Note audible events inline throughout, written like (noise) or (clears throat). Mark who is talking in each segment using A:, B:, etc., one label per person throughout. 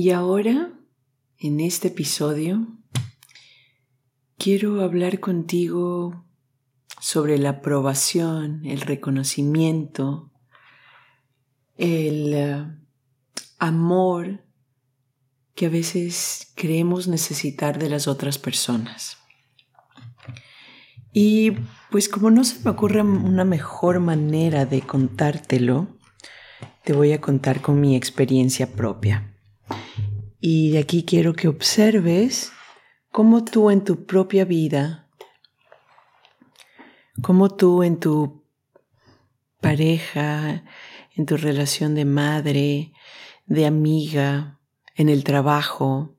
A: Y ahora, en este episodio, quiero hablar contigo sobre la aprobación, el reconocimiento, el eh, amor que a veces creemos necesitar de las otras personas. Y pues como no se me ocurre una mejor manera de contártelo, te voy a contar con mi experiencia propia. Y de aquí quiero que observes cómo tú en tu propia vida, cómo tú en tu pareja, en tu relación de madre, de amiga, en el trabajo,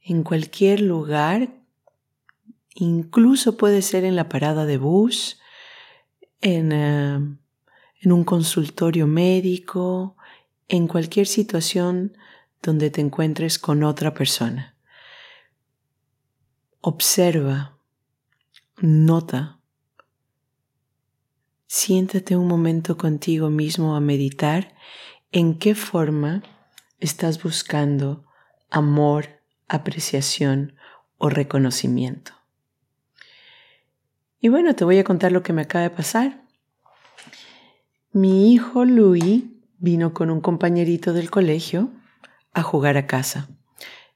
A: en cualquier lugar, incluso puede ser en la parada de bus, en, eh, en un consultorio médico, en cualquier situación donde te encuentres con otra persona. Observa, nota, siéntate un momento contigo mismo a meditar en qué forma estás buscando amor, apreciación o reconocimiento. Y bueno, te voy a contar lo que me acaba de pasar. Mi hijo Louis vino con un compañerito del colegio a jugar a casa.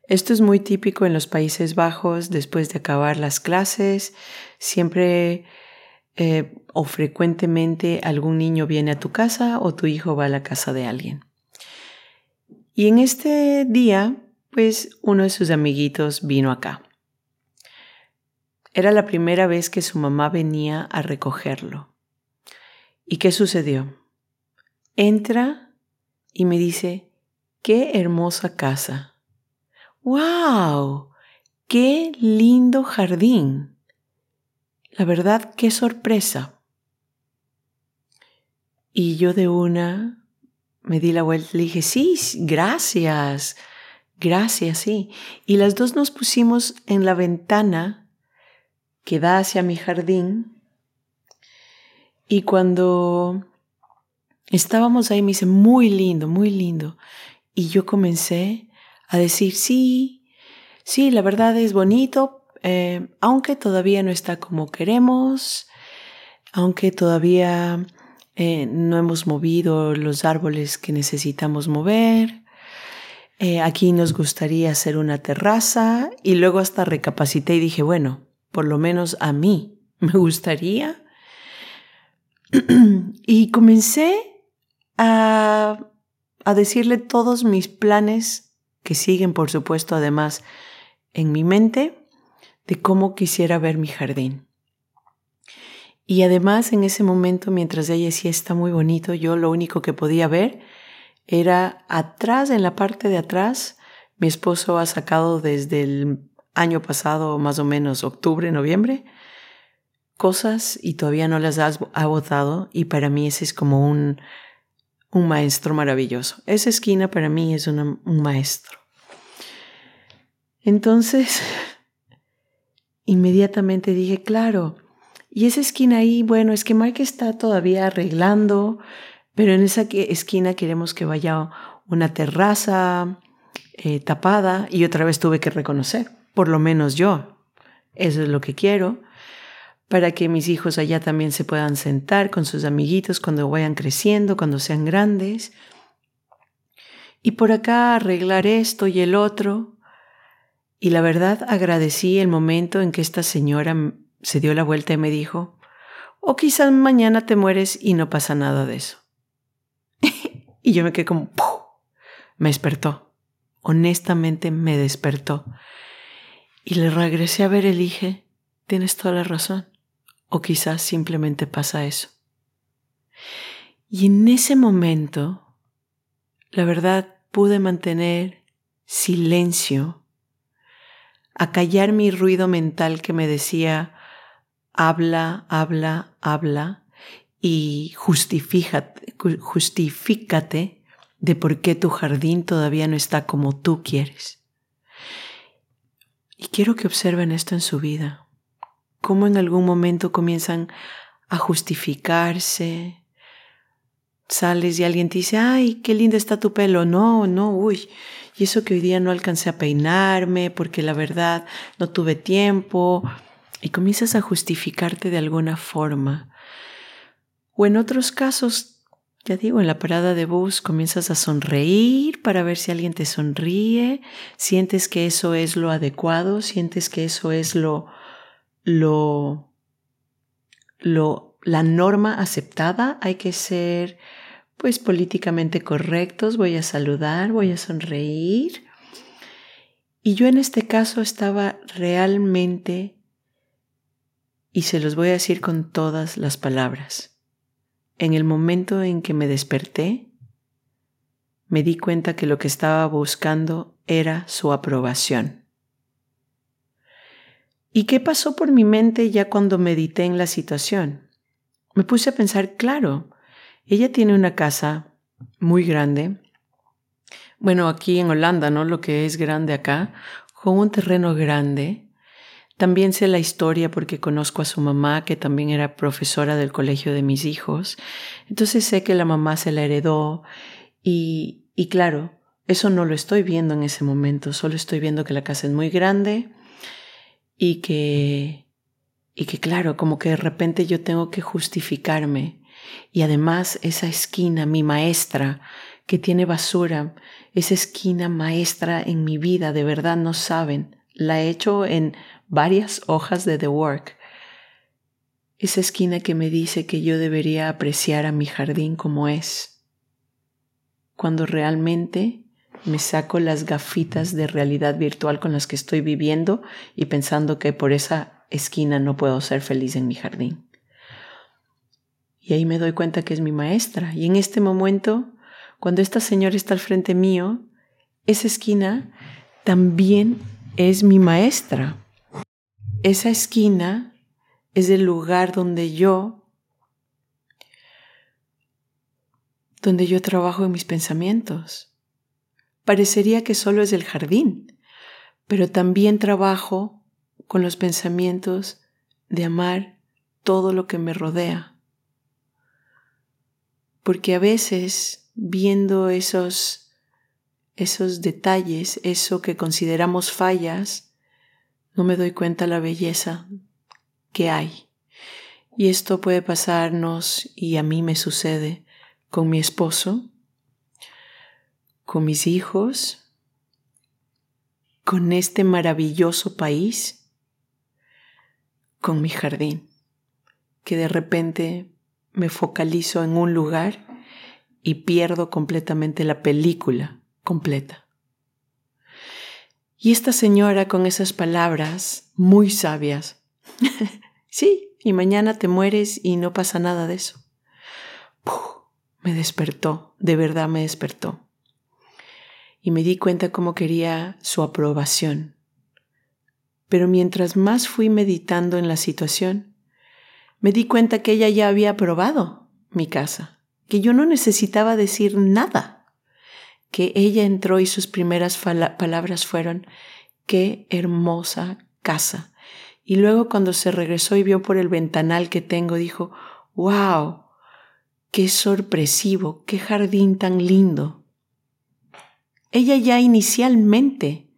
A: Esto es muy típico en los Países Bajos después de acabar las clases. Siempre eh, o frecuentemente algún niño viene a tu casa o tu hijo va a la casa de alguien. Y en este día, pues uno de sus amiguitos vino acá. Era la primera vez que su mamá venía a recogerlo. ¿Y qué sucedió? Entra y me dice, Qué hermosa casa. ¡Wow! ¡Qué lindo jardín! La verdad, qué sorpresa. Y yo de una me di la vuelta y le dije, sí, gracias, gracias, sí. Y las dos nos pusimos en la ventana que da hacia mi jardín. Y cuando estábamos ahí me dice, muy lindo, muy lindo. Y yo comencé a decir, sí, sí, la verdad es bonito, eh, aunque todavía no está como queremos, aunque todavía eh, no hemos movido los árboles que necesitamos mover. Eh, aquí nos gustaría hacer una terraza y luego hasta recapacité y dije, bueno, por lo menos a mí me gustaría. (clears throat) y comencé a a decirle todos mis planes, que siguen por supuesto además en mi mente, de cómo quisiera ver mi jardín. Y además en ese momento, mientras ella decía está muy bonito, yo lo único que podía ver era atrás, en la parte de atrás, mi esposo ha sacado desde el año pasado, más o menos octubre, noviembre, cosas y todavía no las ha votado y para mí ese es como un un maestro maravilloso. Esa esquina para mí es un maestro. Entonces, (laughs) inmediatamente dije, claro, y esa esquina ahí, bueno, es que Mike está todavía arreglando, pero en esa esquina queremos que vaya una terraza eh, tapada y otra vez tuve que reconocer, por lo menos yo, eso es lo que quiero para que mis hijos allá también se puedan sentar con sus amiguitos cuando vayan creciendo, cuando sean grandes. Y por acá arreglar esto y el otro. Y la verdad agradecí el momento en que esta señora se dio la vuelta y me dijo, o quizás mañana te mueres y no pasa nada de eso. (laughs) y yo me quedé como, me despertó. Honestamente me despertó. Y le regresé a ver el dije, tienes toda la razón. O quizás simplemente pasa eso. Y en ese momento, la verdad, pude mantener silencio, a callar mi ruido mental que me decía, habla, habla, habla y justifícate de por qué tu jardín todavía no está como tú quieres. Y quiero que observen esto en su vida, cómo en algún momento comienzan a justificarse. Sales y alguien te dice, ay, qué lindo está tu pelo. No, no, uy, y eso que hoy día no alcancé a peinarme porque la verdad no tuve tiempo. Y comienzas a justificarte de alguna forma. O en otros casos, ya digo, en la parada de bus comienzas a sonreír para ver si alguien te sonríe, sientes que eso es lo adecuado, sientes que eso es lo, lo, lo, la norma aceptada, hay que ser pues políticamente correctos, voy a saludar, voy a sonreír. Y yo en este caso estaba realmente, y se los voy a decir con todas las palabras, en el momento en que me desperté, me di cuenta que lo que estaba buscando era su aprobación. ¿Y qué pasó por mi mente ya cuando medité en la situación? Me puse a pensar, claro, ella tiene una casa muy grande. Bueno, aquí en Holanda, ¿no? Lo que es grande acá, con un terreno grande. También sé la historia porque conozco a su mamá, que también era profesora del colegio de mis hijos. Entonces sé que la mamá se la heredó y, y claro, eso no lo estoy viendo en ese momento, solo estoy viendo que la casa es muy grande y que, y que claro, como que de repente yo tengo que justificarme y además esa esquina, mi maestra, que tiene basura, esa esquina maestra en mi vida, de verdad no saben. La he hecho en varias hojas de The Work. Esa esquina que me dice que yo debería apreciar a mi jardín como es. Cuando realmente me saco las gafitas de realidad virtual con las que estoy viviendo y pensando que por esa esquina no puedo ser feliz en mi jardín. Y ahí me doy cuenta que es mi maestra. Y en este momento, cuando esta señora está al frente mío, esa esquina también es mi maestra. Esa esquina es el lugar donde yo donde yo trabajo en mis pensamientos. Parecería que solo es el jardín, pero también trabajo con los pensamientos de amar todo lo que me rodea porque a veces viendo esos, esos detalles, eso que consideramos fallas, no me doy cuenta la belleza que hay. Y esto puede pasarnos, y a mí me sucede, con mi esposo, con mis hijos, con este maravilloso país, con mi jardín, que de repente me focalizo en un lugar y pierdo completamente la película completa. Y esta señora con esas palabras muy sabias, (laughs) sí, y mañana te mueres y no pasa nada de eso. me despertó, de verdad me despertó. Y me di cuenta cómo quería su aprobación. Pero mientras más fui meditando en la situación, me di cuenta que ella ya había aprobado mi casa, que yo no necesitaba decir nada, que ella entró y sus primeras palabras fueron, qué hermosa casa. Y luego cuando se regresó y vio por el ventanal que tengo, dijo, wow, qué sorpresivo, qué jardín tan lindo. Ella ya inicialmente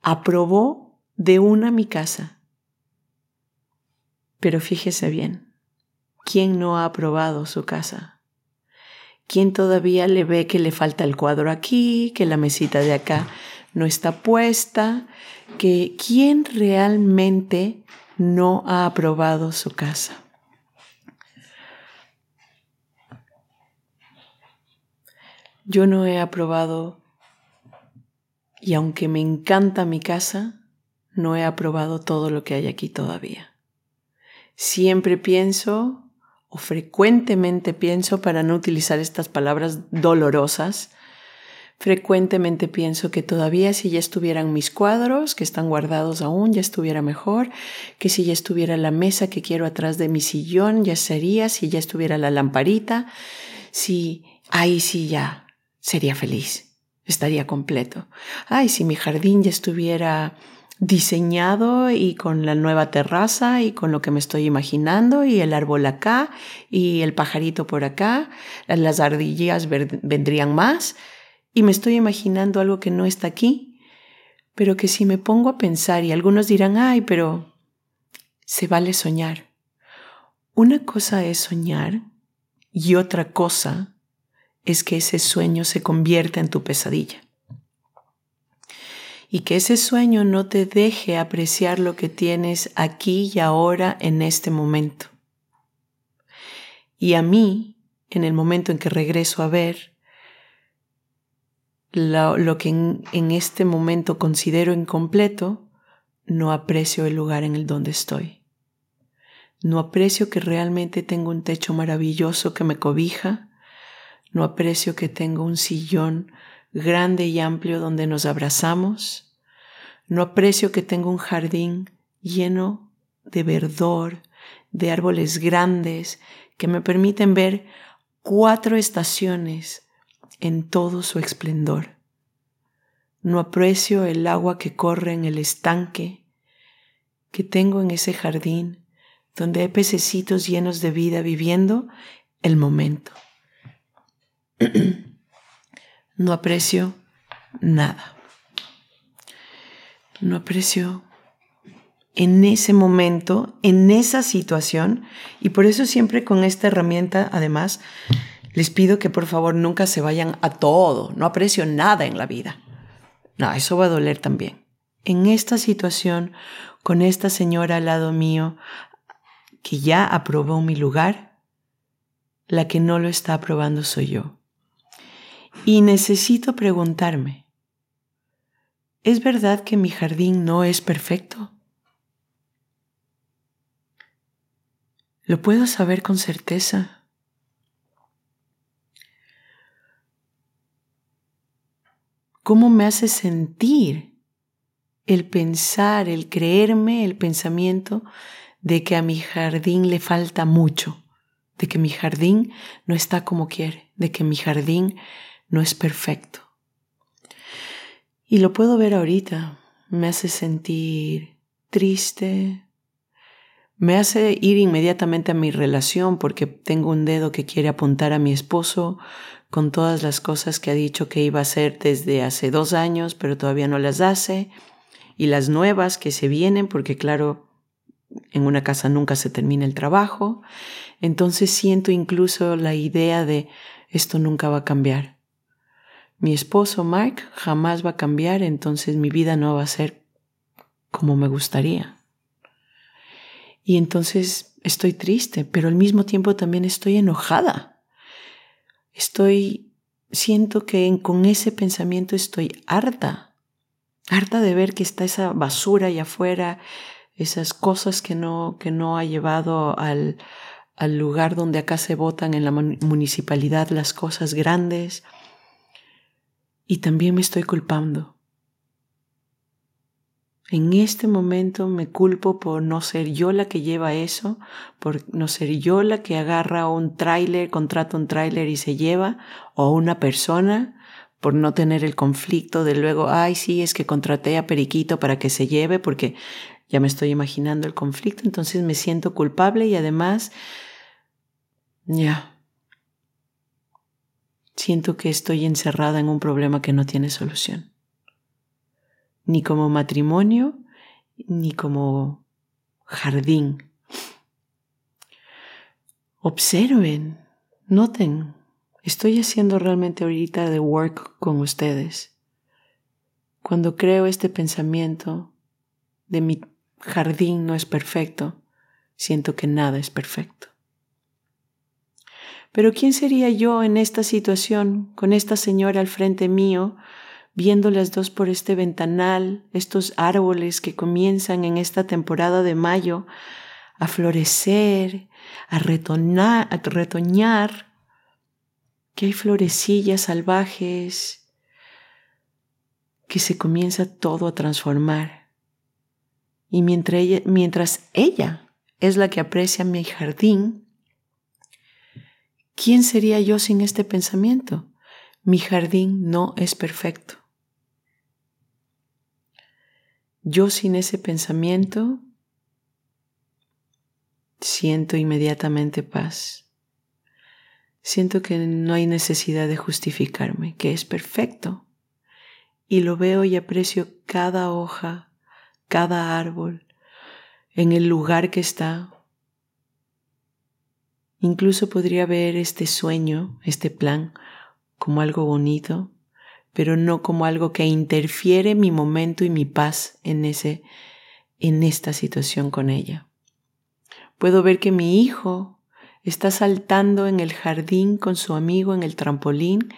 A: aprobó de una mi casa pero fíjese bien, ¿quién no ha aprobado su casa? ¿Quién todavía le ve que le falta el cuadro aquí, que la mesita de acá no está puesta? Que quién realmente no ha aprobado su casa? Yo no he aprobado, y aunque me encanta mi casa, no he aprobado todo lo que hay aquí todavía. Siempre pienso, o frecuentemente pienso, para no utilizar estas palabras dolorosas, Frecuentemente pienso que todavía si ya estuvieran mis cuadros, que están guardados aún, ya estuviera mejor, que si ya estuviera la mesa que quiero atrás de mi sillón, ya sería, si ya estuviera la lamparita, si ahí sí ya sería feliz, estaría completo. Ay, si mi jardín ya estuviera diseñado y con la nueva terraza y con lo que me estoy imaginando y el árbol acá y el pajarito por acá, las ardillas vendrían más y me estoy imaginando algo que no está aquí, pero que si me pongo a pensar y algunos dirán, ay, pero se vale soñar. Una cosa es soñar y otra cosa es que ese sueño se convierta en tu pesadilla. Y que ese sueño no te deje apreciar lo que tienes aquí y ahora en este momento. Y a mí, en el momento en que regreso a ver, lo, que en, en, este momento considero incompleto, no aprecio el lugar en el donde estoy. No aprecio que realmente tengo un techo maravilloso que me cobija. No aprecio que tengo un sillón grande y amplio donde nos abrazamos. No aprecio que tengo un jardín lleno de verdor, de árboles grandes que me permiten ver cuatro estaciones en todo su esplendor. No aprecio el agua que corre en el estanque que tengo en ese jardín donde hay pececitos llenos de vida viviendo el momento. No aprecio nada. No aprecio en ese momento, en esa situación, y por eso siempre con esta herramienta, además, les pido que por favor nunca se vayan a todo, no aprecio nada en la vida. No, eso va a doler también. En esta situación, con esta señora al lado mío, que ya aprobó mi lugar, la que no lo está aprobando soy yo. Y necesito preguntarme, ¿es verdad que mi jardín no es perfecto? ¿Lo puedo saber con certeza? cómo me hace sentir el pensar, el creerme, el pensamiento de que a mi jardín le falta mucho, de que mi jardín no está como quiere, de que mi jardín no es perfecto. Y lo puedo ver ahorita, me hace sentir triste, me hace ir inmediatamente a mi relación porque tengo un dedo que quiere apuntar a mi esposo con todas las cosas que ha dicho que iba a hacer desde hace dos años, pero todavía no las hace, y las nuevas que se vienen, porque claro, en una casa nunca se termina el trabajo, entonces siento incluso la idea de esto nunca va a cambiar. Mi esposo Mark jamás va a cambiar, entonces mi vida no va a ser como me gustaría. Y entonces estoy triste, pero al mismo tiempo también estoy enojada Estoy, siento que con ese pensamiento estoy harta, harta de ver que está esa basura allá afuera, esas cosas que no, que no ha llevado al, al lugar donde acá se votan en la municipalidad las cosas grandes. Y también me estoy culpando. En este momento me culpo por no ser yo la que lleva eso, por no ser yo la que agarra un tráiler, contrata un tráiler y se lleva, o una persona, por no tener el conflicto de luego, ay, sí, es que contraté a Periquito para que se lleve, porque ya me estoy imaginando el conflicto, entonces me siento culpable y además, ya, siento que estoy encerrada en un problema que no tiene solución ni como matrimonio, ni como jardín. Observen, noten, estoy haciendo realmente ahorita de work con ustedes. Cuando creo este pensamiento de mi jardín no es perfecto, siento que nada es perfecto. Pero ¿quién sería yo en esta situación, con esta señora al frente mío, viendo las dos por este ventanal, estos árboles que comienzan en esta temporada de mayo a florecer, a, retoñar, que hay florecillas salvajes, que se comienza todo a transformar. Y mientras ella, mientras ella es la que aprecia mi jardín, ¿quién sería yo sin este pensamiento? Mi jardín no es perfecto. Yo sin ese pensamiento siento inmediatamente paz. Siento que no hay necesidad de justificarme, que es perfecto. Y lo veo y aprecio cada hoja, cada árbol, en el lugar que está. Incluso podría ver este sueño, este plan, como algo bonito, pero no como algo que interfiere mi momento y mi paz en ese en esta situación con ella. Puedo ver que mi hijo está saltando en el jardín con su amigo en el trampolín,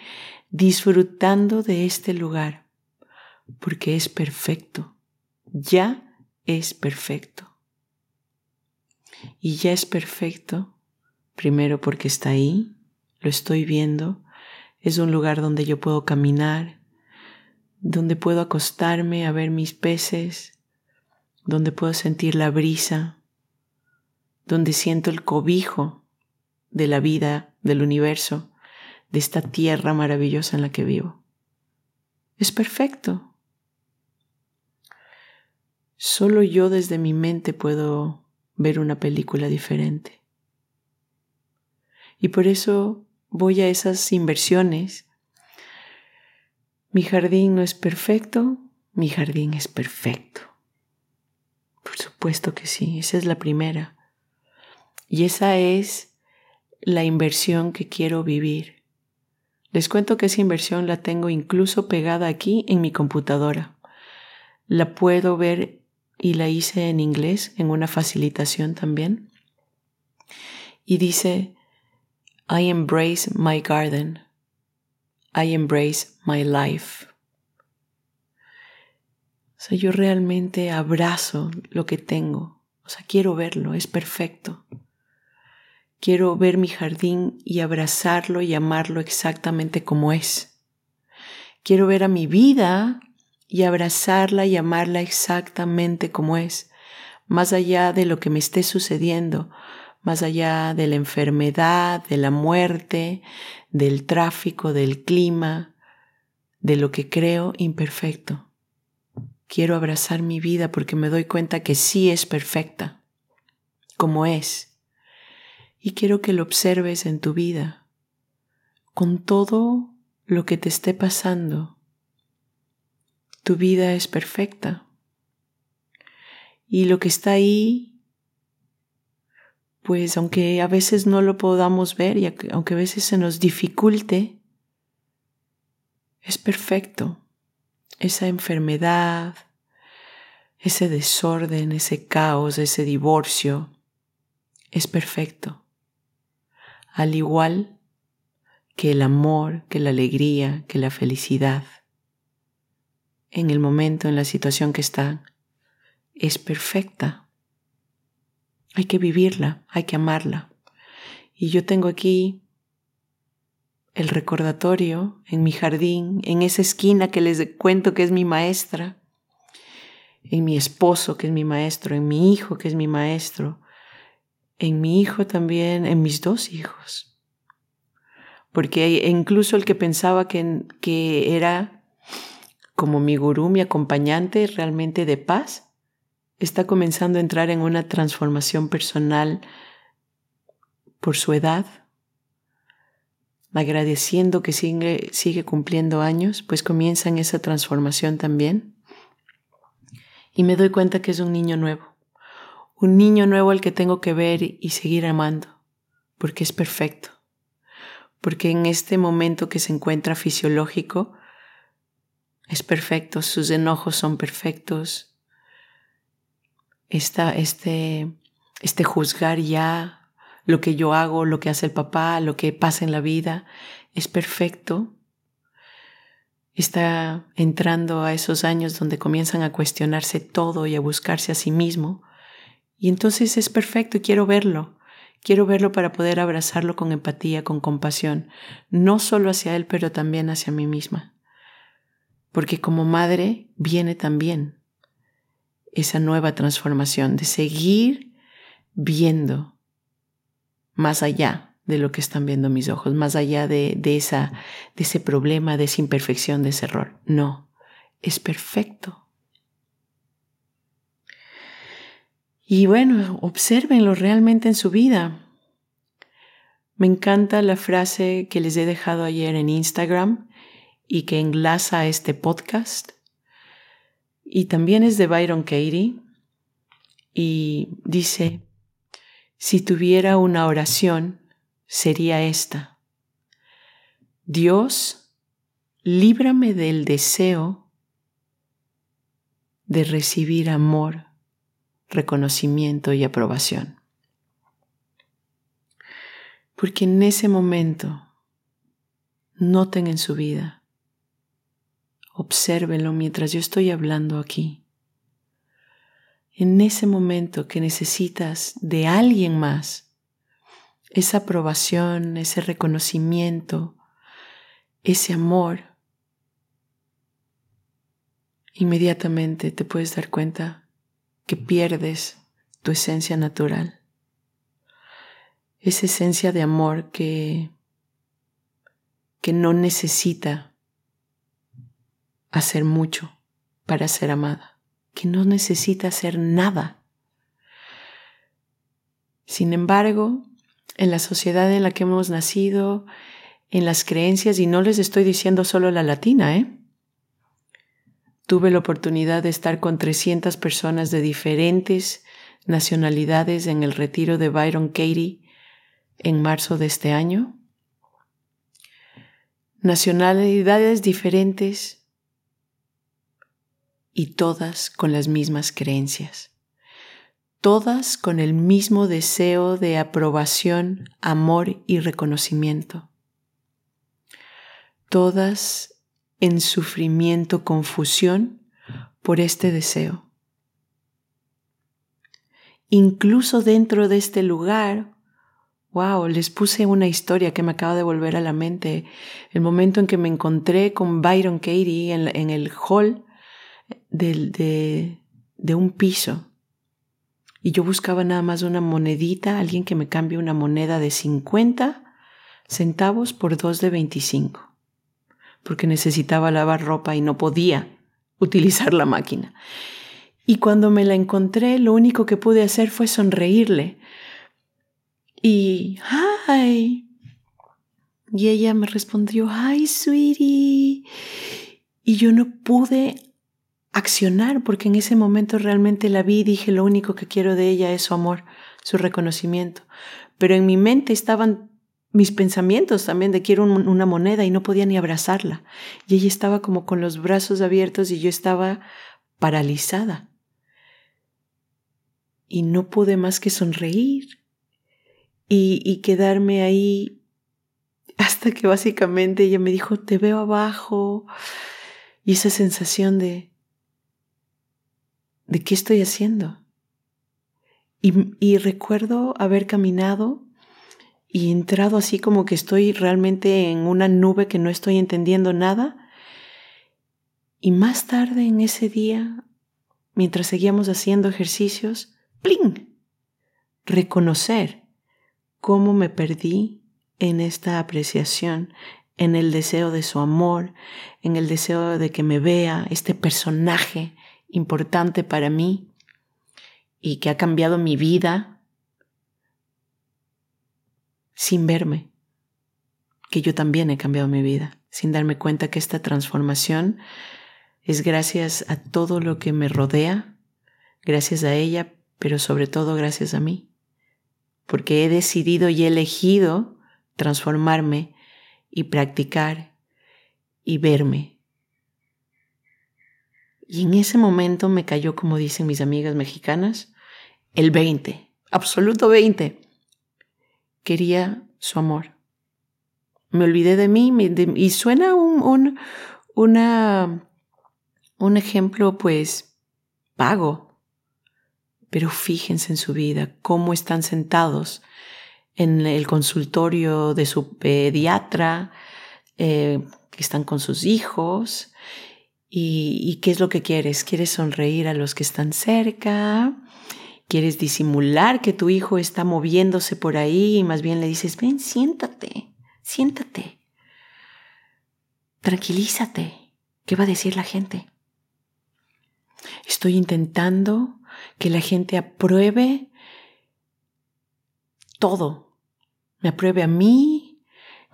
A: disfrutando de este lugar, porque es perfecto, ya es perfecto. Y ya es perfecto, primero porque está ahí, lo estoy viendo, es un lugar donde yo puedo caminar, donde puedo acostarme a ver mis peces, donde puedo sentir la brisa, donde siento el cobijo de la vida, del universo, de esta tierra maravillosa en la que vivo. Es perfecto. Solo yo desde mi mente puedo ver una película diferente. Y por eso voy a esas inversiones. Mi jardín no es perfecto, mi jardín es perfecto. Por supuesto que sí, esa es la primera. Y esa es la inversión que quiero vivir. Les cuento que esa inversión la tengo incluso pegada aquí en mi computadora. La puedo ver y la hice en inglés, en una facilitación también. Y dice, I embrace my garden. I embrace my life. O sea, yo realmente abrazo lo que tengo. O sea, quiero verlo, es perfecto. Quiero ver mi jardín y abrazarlo y amarlo exactamente como es. Quiero ver a mi vida y abrazarla y amarla exactamente como es, más allá de lo que me esté sucediendo, más allá de la enfermedad, de la muerte, del tráfico, del clima, de lo que creo imperfecto. Quiero abrazar mi vida porque me doy cuenta que sí es perfecta, como es y quiero que lo observes en tu vida, con todo lo que te esté pasando. Tu vida es perfecta. Y lo que está ahí, pues aunque a veces no lo podamos ver y aunque a veces se nos dificulte, es perfecto. Esa enfermedad, ese desorden, ese caos, ese divorcio, es perfecto al igual que el amor, que la alegría, que la felicidad, en el momento, en la situación que está, es perfecta. Hay que vivirla, hay que amarla. Y yo tengo aquí el recordatorio en mi jardín, en esa esquina que les cuento que es mi maestra, en mi esposo que es mi maestro, en mi hijo que es mi maestro, en mi hijo también, en mis dos hijos. Porque incluso el que pensaba que, que era como mi gurú, mi acompañante realmente de paz, está comenzando a entrar en una transformación personal por su edad, agradeciendo que sigue, sigue cumpliendo años, pues comienza en esa transformación también. Y me doy cuenta que es un niño nuevo un niño nuevo al que tengo que ver y seguir amando, porque es perfecto, porque en este momento que se encuentra fisiológico, es perfecto, sus enojos son perfectos, Esta, este, este juzgar ya lo que yo hago, lo que hace el papá, lo que pasa en la vida, es perfecto. Está entrando a esos años donde comienzan a cuestionarse todo y a buscarse a sí mismo y entonces es perfecto y quiero verlo. Quiero verlo para poder abrazarlo con empatía, con compasión, no solo hacia él, pero también hacia mí misma. porque como madre viene también esa nueva transformación de seguir viendo más allá de lo que están viendo mis ojos, más allá de, esa, de ese problema, de esa imperfección, de ese error. No, es perfecto. Y bueno, obsérvenlo realmente en su vida. Me encanta la frase que les he dejado ayer en Instagram y que enlaza este podcast. Y también es de Byron Katie. Y dice, si tuviera una oración, sería esta. Dios, líbrame del deseo de recibir amor, reconocimiento y aprobación. Porque en ese momento, noten en su vida, obsérvenlo mientras yo estoy hablando aquí. En ese momento que necesitas de alguien más, esa aprobación, ese reconocimiento, ese amor, inmediatamente te puedes dar cuenta que pierdes tu esencia natural, esa esencia de amor que, que no necesita hacer mucho para ser amada, que no necesita hacer nada. Sin embargo, en la sociedad en la que hemos nacido, en las creencias, y no les estoy diciendo solo la latina, ¿eh? Tuve la oportunidad de estar con 300 personas de diferentes nacionalidades en el retiro de Byron Katie en marzo de este año. Nacionalidades diferentes, y todas con las mismas creencias, todas con el mismo deseo de aprobación, amor y reconocimiento, todas en sufrimiento, confusión por este deseo. Incluso dentro de este lugar, wow, les puse una historia que me acaba de volver a la mente, el momento en que me encontré con Byron Katie en, en el hall de, de, un piso y yo buscaba nada más una monedita, alguien que me cambie una moneda de 50 centavos por dos de 25, porque necesitaba lavar ropa y no podía utilizar la máquina. Y cuando me la encontré, lo único que pude hacer fue sonreírle. Y, ¡ay! Y ella me respondió, ¡ay, sweetie! Y yo no pude accionar, porque en ese momento realmente la vi y dije, lo único que quiero de ella es su amor, su reconocimiento. Pero en mi mente estaban mis pensamientos también de quiero una moneda y no podía ni abrazarla. Y ella estaba como con los brazos abiertos y yo estaba paralizada. Y no pude más que sonreír y, y quedarme ahí hasta que básicamente ella me dijo, te veo abajo. Y esa sensación de, ¿de qué estoy haciendo? Y, recuerdo haber caminado y entrado así como que estoy realmente en una nube que no estoy entendiendo nada. Y más tarde en ese día, mientras seguíamos haciendo ejercicios, ¡pling! Reconocer cómo me perdí en esta apreciación, en el deseo de su amor, en el deseo de que me vea, este personaje importante para mí y que ha cambiado mi vida sin verme, que yo también he cambiado mi vida, sin darme cuenta que esta transformación es gracias a todo lo que me rodea, gracias a ella, pero sobre todo gracias a mí, porque he decidido y he elegido transformarme y practicar y verme y en ese momento me cayó, como dicen mis amigas mexicanas, el 20, absoluto 20. Quería su amor. Me olvidé de mí y suena un, un, un ejemplo pues vago, pero fíjense en su vida, cómo están sentados en el consultorio de su pediatra, eh, que están con sus hijos ¿Y, qué es lo que quieres? ¿Quieres sonreír a los que están cerca? ¿Quieres disimular que tu hijo está moviéndose por ahí y más bien le dices, ven, siéntate, siéntate, tranquilízate, ¿qué va a decir la gente? Estoy intentando que la gente apruebe todo, me apruebe a mí,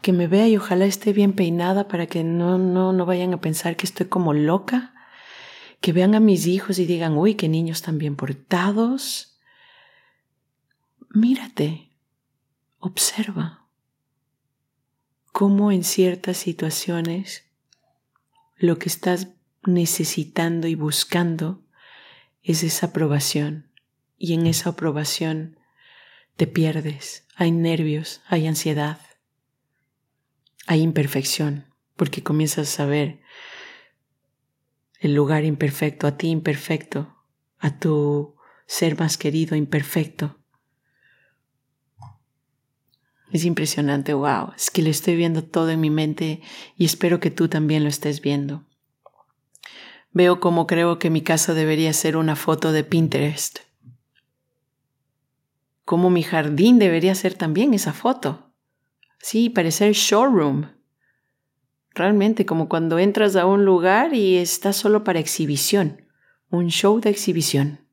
A: que me vea y ojalá esté bien peinada para que no, no, no vayan a pensar que estoy como loca, que vean a mis hijos y digan, uy, qué niños tan bien portados. Mírate, observa cómo en ciertas situaciones lo que estás necesitando y buscando es esa aprobación. Y en esa aprobación te pierdes, hay nervios, hay ansiedad hay imperfección, porque comienzas a ver el lugar imperfecto, a ti imperfecto, a tu ser más querido imperfecto. Es impresionante, wow, es que lo estoy viendo todo en mi mente y espero que tú también lo estés viendo. Veo como creo que mi casa debería ser una foto de Pinterest. Como mi jardín debería ser también esa foto. Sí, parecer showroom. Realmente como cuando entras a un lugar y está solo para exhibición, un show de exhibición.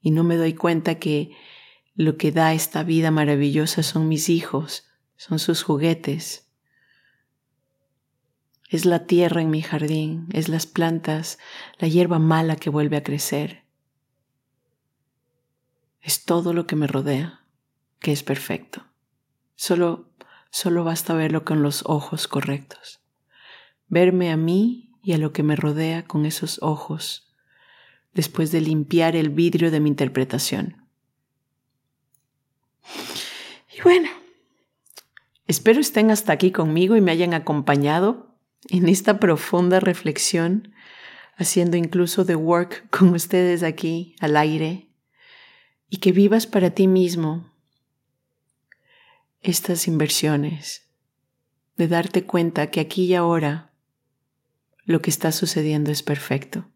A: Y no me doy cuenta que lo que da esta vida maravillosa son mis hijos, son sus juguetes. Es la tierra en mi jardín, es las plantas, la hierba mala que vuelve a crecer. Es todo lo que me rodea, que es perfecto. Solo Solo basta verlo con los ojos correctos. Verme a mí y a lo que me rodea con esos ojos, después de limpiar el vidrio de mi interpretación. Y bueno, espero estén hasta aquí conmigo y me hayan acompañado en esta profunda reflexión, haciendo incluso the work con ustedes aquí al aire, y que vivas para ti mismo estas inversiones, de darte cuenta que aquí y ahora lo que está sucediendo es perfecto.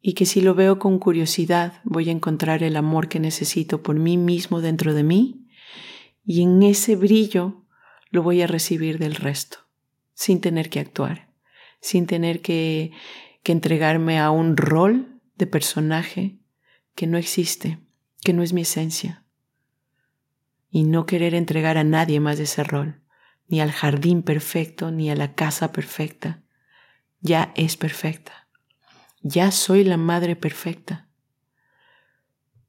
A: Y que si lo veo con curiosidad voy a encontrar el amor que necesito por mí mismo dentro de mí y en ese brillo lo voy a recibir del resto, sin tener que actuar, sin tener que, que entregarme a un rol de personaje que no existe, que no es mi esencia y no querer entregar a nadie más ese rol, ni al jardín perfecto, ni a la casa perfecta. Ya es perfecta. Ya soy la madre perfecta.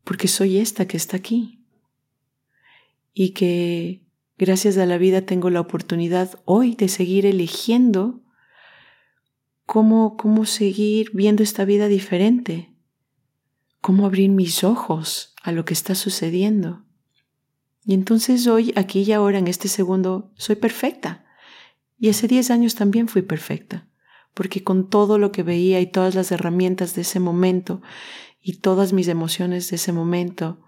A: Porque soy esta que está aquí. Y que gracias a la vida tengo la oportunidad hoy de seguir eligiendo cómo, cómo seguir viendo esta vida diferente, cómo abrir mis ojos a lo que está sucediendo y entonces hoy, aquí y ahora, en este segundo, soy perfecta. Y hace 10 años también fui perfecta, porque con todo lo que veía y todas las herramientas de ese momento y todas mis emociones de ese momento,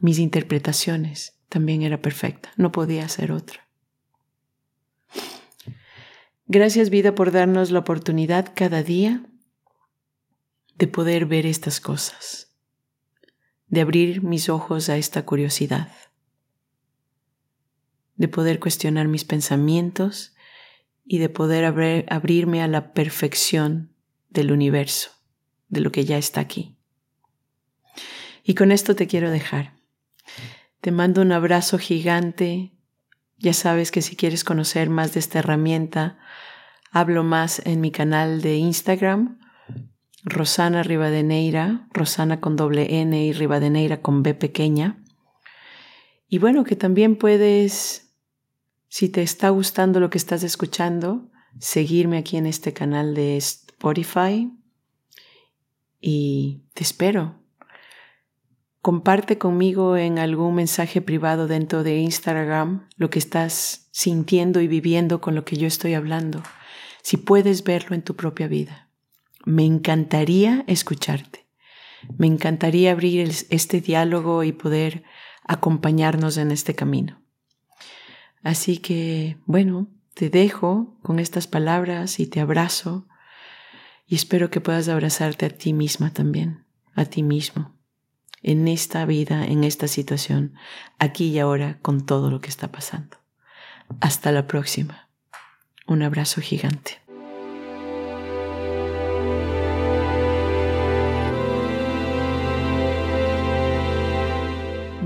A: mis interpretaciones, también era perfecta, no podía ser otra. Gracias vida por darnos la oportunidad cada día de poder ver estas cosas, de abrir mis ojos a esta curiosidad de poder cuestionar mis pensamientos y de poder abrirme a la perfección del universo, de lo que ya está aquí. Y con esto te quiero dejar. Te mando un abrazo gigante. Ya sabes que si quieres conocer más de esta herramienta, hablo más en mi canal de Instagram, Rosana Rivadeneira, Rosana con doble N y Rivadeneira con B pequeña. Y bueno, que también puedes, si te está gustando lo que estás escuchando, seguirme aquí en este canal de Spotify y te espero. Comparte conmigo en algún mensaje privado dentro de Instagram lo que estás sintiendo y viviendo con lo que yo estoy hablando, si puedes verlo en tu propia vida. Me encantaría escucharte. Me encantaría abrir este diálogo y poder acompañarnos en este camino. Así que, bueno, te dejo con estas palabras y te abrazo y espero que puedas abrazarte a ti misma también, a ti mismo, en esta vida, en esta situación, aquí y ahora, con todo lo que está pasando. Hasta la próxima. Un abrazo gigante.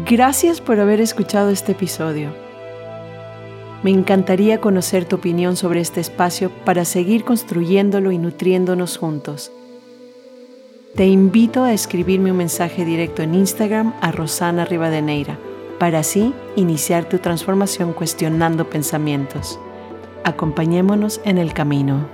A: Gracias por haber escuchado este episodio. Me encantaría conocer tu opinión sobre este espacio para seguir construyéndolo y nutriéndonos juntos. Te invito a escribirme un mensaje directo en Instagram a Rosana Rivadeneira para así iniciar tu transformación cuestionando pensamientos. Acompañémonos en el camino.